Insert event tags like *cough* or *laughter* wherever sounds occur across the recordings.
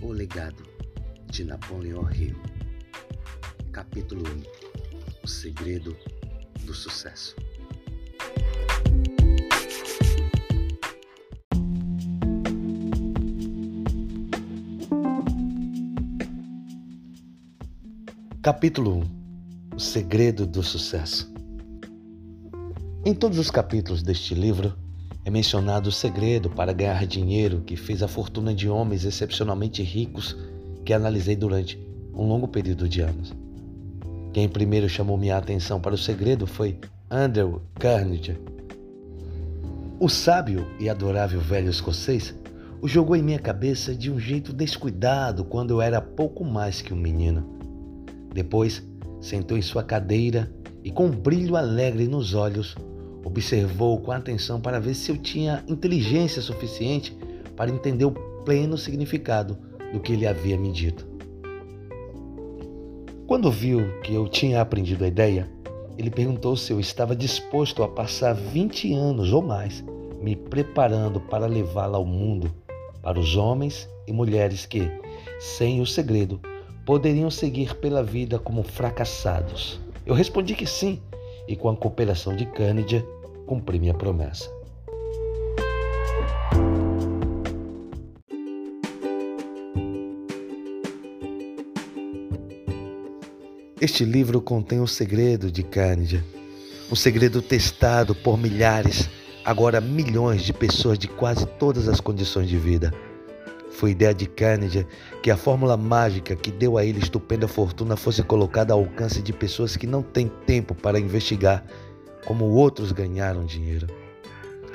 O legado de Napoleão Hill. Capítulo 1 O segredo do sucesso. Capítulo 1 O segredo do sucesso. Em todos os capítulos deste livro, é mencionado o segredo para ganhar dinheiro que fez a fortuna de homens excepcionalmente ricos que analisei durante um longo período de anos. Quem primeiro chamou minha atenção para o segredo foi Andrew Carnegie. O sábio e adorável velho escocês o jogou em minha cabeça de um jeito descuidado quando eu era pouco mais que um menino. Depois, sentou em sua cadeira e, com um brilho alegre nos olhos, Observou com atenção para ver se eu tinha inteligência suficiente para entender o pleno significado do que ele havia me dito. Quando viu que eu tinha aprendido a ideia, ele perguntou se eu estava disposto a passar 20 anos ou mais me preparando para levá-la ao mundo, para os homens e mulheres que, sem o segredo, poderiam seguir pela vida como fracassados. Eu respondi que sim e com a cooperação de Cândidia, cumpri minha promessa. Este livro contém o segredo de Cândidia, um segredo testado por milhares, agora milhões de pessoas de quase todas as condições de vida. Foi ideia de Carnegie que a fórmula mágica que deu a ele estupenda fortuna fosse colocada ao alcance de pessoas que não têm tempo para investigar como outros ganharam dinheiro.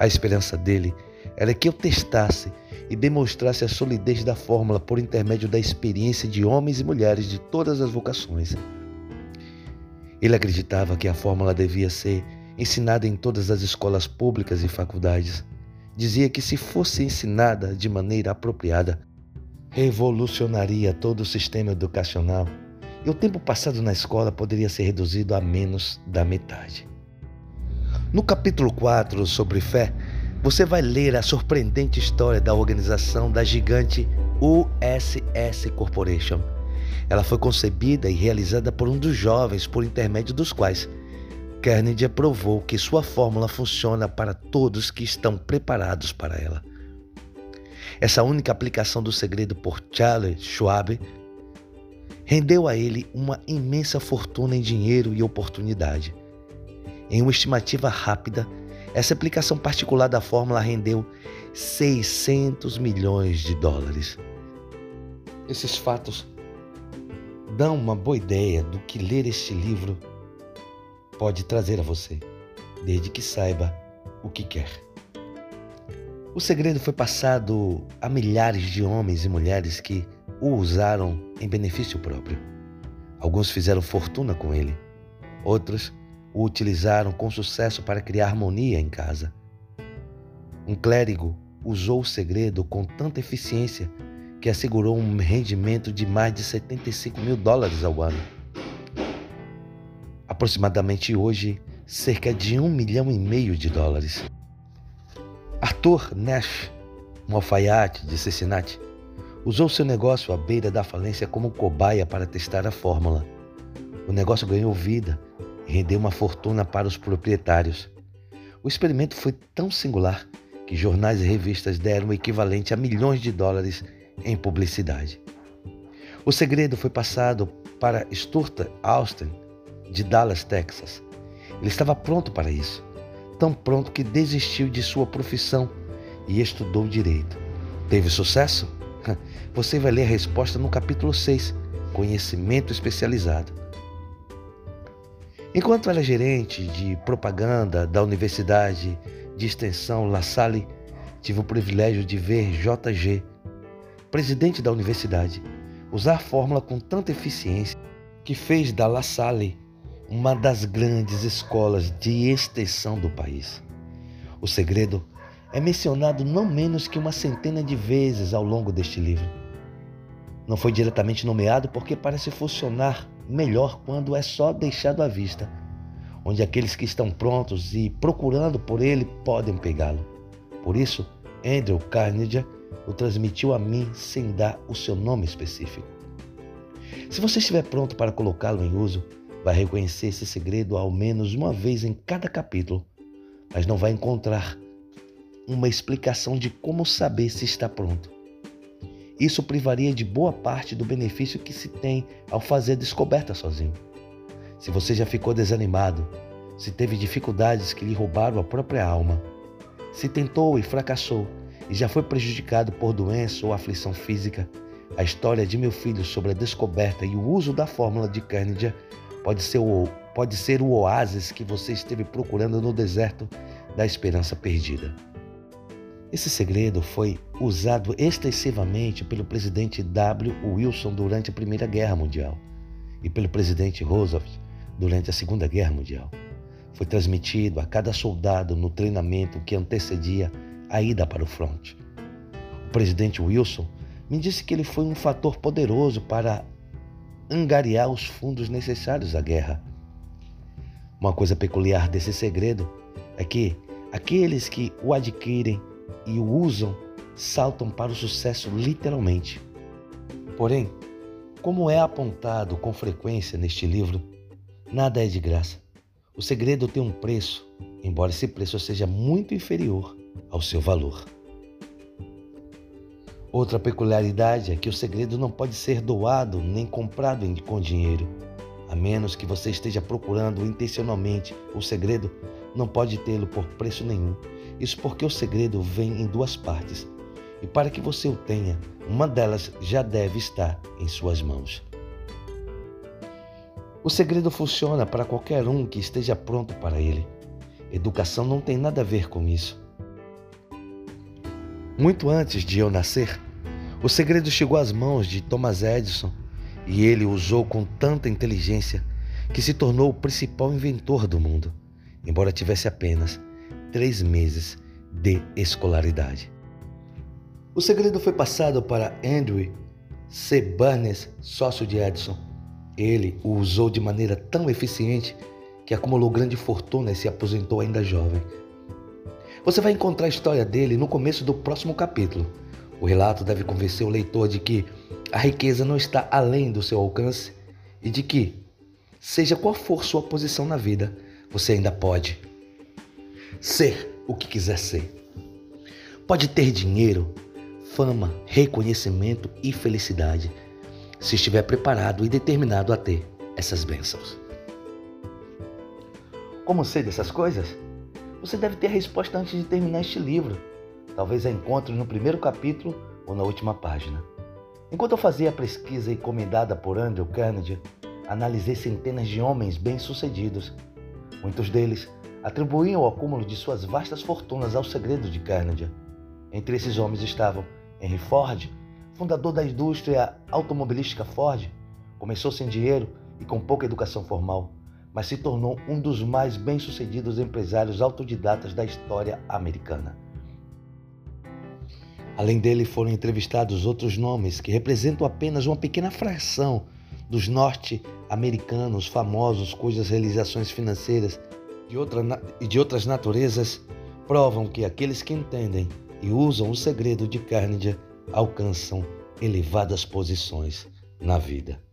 A esperança dele era que eu testasse e demonstrasse a solidez da fórmula por intermédio da experiência de homens e mulheres de todas as vocações. Ele acreditava que a fórmula devia ser ensinada em todas as escolas públicas e faculdades dizia que se fosse ensinada de maneira apropriada, revolucionaria todo o sistema educacional e o tempo passado na escola poderia ser reduzido a menos da metade. No capítulo 4 sobre fé, você vai ler a surpreendente história da organização da gigante USS Corporation. Ela foi concebida e realizada por um dos jovens por intermédio dos quais Carnegie provou que sua fórmula funciona para todos que estão preparados para ela. Essa única aplicação do segredo por Charles Schwab rendeu a ele uma imensa fortuna em dinheiro e oportunidade. Em uma estimativa rápida, essa aplicação particular da fórmula rendeu 600 milhões de dólares. Esses fatos dão uma boa ideia do que ler este livro pode trazer a você, desde que saiba o que quer. O segredo foi passado a milhares de homens e mulheres que o usaram em benefício próprio. Alguns fizeram fortuna com ele, outros o utilizaram com sucesso para criar harmonia em casa. Um clérigo usou o segredo com tanta eficiência que assegurou um rendimento de mais de 75 mil dólares ao ano aproximadamente hoje cerca de um milhão e meio de dólares. Arthur Nash, um alfaiate de Cincinnati, usou seu negócio à beira da falência como cobaia para testar a fórmula. O negócio ganhou vida e rendeu uma fortuna para os proprietários. O experimento foi tão singular que jornais e revistas deram o equivalente a milhões de dólares em publicidade. O segredo foi passado para Stuart Austin, de Dallas, Texas. Ele estava pronto para isso, tão pronto que desistiu de sua profissão e estudou direito. Teve sucesso? *laughs* Você vai ler a resposta no capítulo 6, Conhecimento Especializado. Enquanto era gerente de propaganda da Universidade de Extensão La Salle, tive o privilégio de ver JG, presidente da universidade, usar a fórmula com tanta eficiência que fez da La Salle uma das grandes escolas de extensão do país. O segredo é mencionado não menos que uma centena de vezes ao longo deste livro. Não foi diretamente nomeado porque parece funcionar melhor quando é só deixado à vista, onde aqueles que estão prontos e procurando por ele podem pegá-lo. Por isso, Andrew Carnegie o transmitiu a mim sem dar o seu nome específico. Se você estiver pronto para colocá-lo em uso, vai reconhecer esse segredo ao menos uma vez em cada capítulo, mas não vai encontrar uma explicação de como saber se está pronto. Isso privaria de boa parte do benefício que se tem ao fazer a descoberta sozinho. Se você já ficou desanimado, se teve dificuldades que lhe roubaram a própria alma, se tentou e fracassou e já foi prejudicado por doença ou aflição física, a história de meu filho sobre a descoberta e o uso da fórmula de Carnegie pode ser o, pode ser o oásis que você esteve procurando no deserto da esperança perdida. Esse segredo foi usado extensivamente pelo presidente W. Wilson durante a Primeira Guerra Mundial e pelo presidente Roosevelt durante a Segunda Guerra Mundial. Foi transmitido a cada soldado no treinamento que antecedia a ida para o fronte. O presidente Wilson me disse que ele foi um fator poderoso para angariar os fundos necessários à guerra. Uma coisa peculiar desse segredo é que aqueles que o adquirem e o usam saltam para o sucesso literalmente. Porém, como é apontado com frequência neste livro, nada é de graça. O segredo tem um preço, embora esse preço seja muito inferior ao seu valor. Outra peculiaridade é que o segredo não pode ser doado nem comprado com dinheiro. A menos que você esteja procurando intencionalmente o segredo, não pode tê-lo por preço nenhum. Isso porque o segredo vem em duas partes. E para que você o tenha, uma delas já deve estar em suas mãos. O segredo funciona para qualquer um que esteja pronto para ele. Educação não tem nada a ver com isso. Muito antes de eu nascer, o segredo chegou às mãos de Thomas Edison e ele o usou com tanta inteligência que se tornou o principal inventor do mundo, embora tivesse apenas três meses de escolaridade. O segredo foi passado para Andrew C. Barnes, sócio de Edison. Ele o usou de maneira tão eficiente que acumulou grande fortuna e se aposentou ainda jovem. Você vai encontrar a história dele no começo do próximo capítulo. O relato deve convencer o leitor de que a riqueza não está além do seu alcance e de que, seja qual for sua posição na vida, você ainda pode ser o que quiser ser. Pode ter dinheiro, fama, reconhecimento e felicidade, se estiver preparado e determinado a ter essas bênçãos. Como sei dessas coisas? Você deve ter a resposta antes de terminar este livro. Talvez a encontre no primeiro capítulo ou na última página. Enquanto eu fazia a pesquisa encomendada por Andrew Carnegie, analisei centenas de homens bem-sucedidos. Muitos deles atribuíam o acúmulo de suas vastas fortunas ao segredo de Carnegie. Entre esses homens estavam Henry Ford, fundador da indústria automobilística Ford, começou sem dinheiro e com pouca educação formal mas se tornou um dos mais bem-sucedidos empresários autodidatas da história americana. Além dele, foram entrevistados outros nomes que representam apenas uma pequena fração dos norte-americanos famosos cujas realizações financeiras e outra, de outras naturezas provam que aqueles que entendem e usam o segredo de Carnegie alcançam elevadas posições na vida.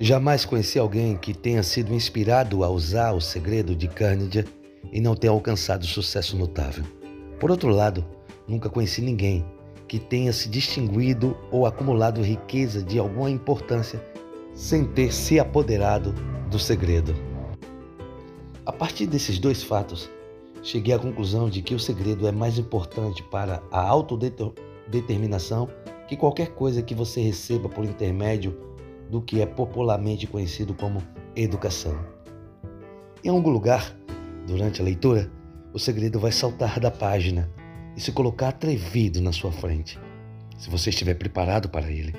Jamais conheci alguém que tenha sido inspirado a usar o segredo de Carnegie e não tenha alcançado sucesso notável. Por outro lado, nunca conheci ninguém que tenha se distinguido ou acumulado riqueza de alguma importância sem ter se apoderado do segredo. A partir desses dois fatos, cheguei à conclusão de que o segredo é mais importante para a autodeterminação que qualquer coisa que você receba por intermédio do que é popularmente conhecido como educação. Em algum lugar, durante a leitura, o segredo vai saltar da página e se colocar atrevido na sua frente, se você estiver preparado para ele.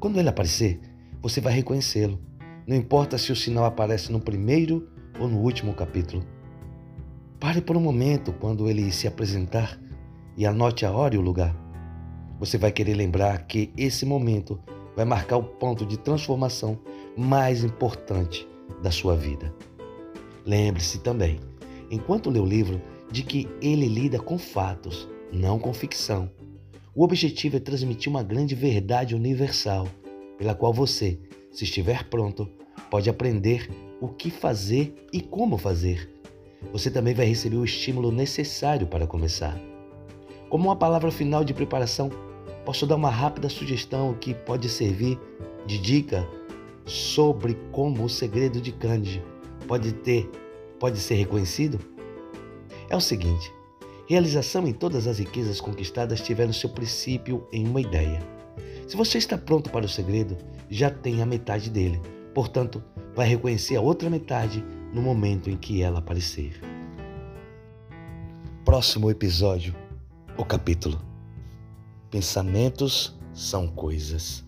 Quando ele aparecer, você vai reconhecê-lo. Não importa se o sinal aparece no primeiro ou no último capítulo. Pare por um momento quando ele se apresentar e anote a hora e o lugar. Você vai querer lembrar que esse momento vai marcar o ponto de transformação mais importante da sua vida. Lembre-se também, enquanto lê o livro, de que ele lida com fatos, não com ficção. O objetivo é transmitir uma grande verdade universal, pela qual você, se estiver pronto, pode aprender o que fazer e como fazer. Você também vai receber o estímulo necessário para começar. Como uma palavra final de preparação, posso dar uma rápida sugestão que pode servir de dica sobre como o segredo de Cândido pode ter, pode ser reconhecido? É o seguinte: realização em todas as riquezas conquistadas tiveram seu princípio em uma ideia. Se você está pronto para o segredo, já tem a metade dele. Portanto, vai reconhecer a outra metade no momento em que ela aparecer. Próximo episódio, o capítulo. Pensamentos são coisas.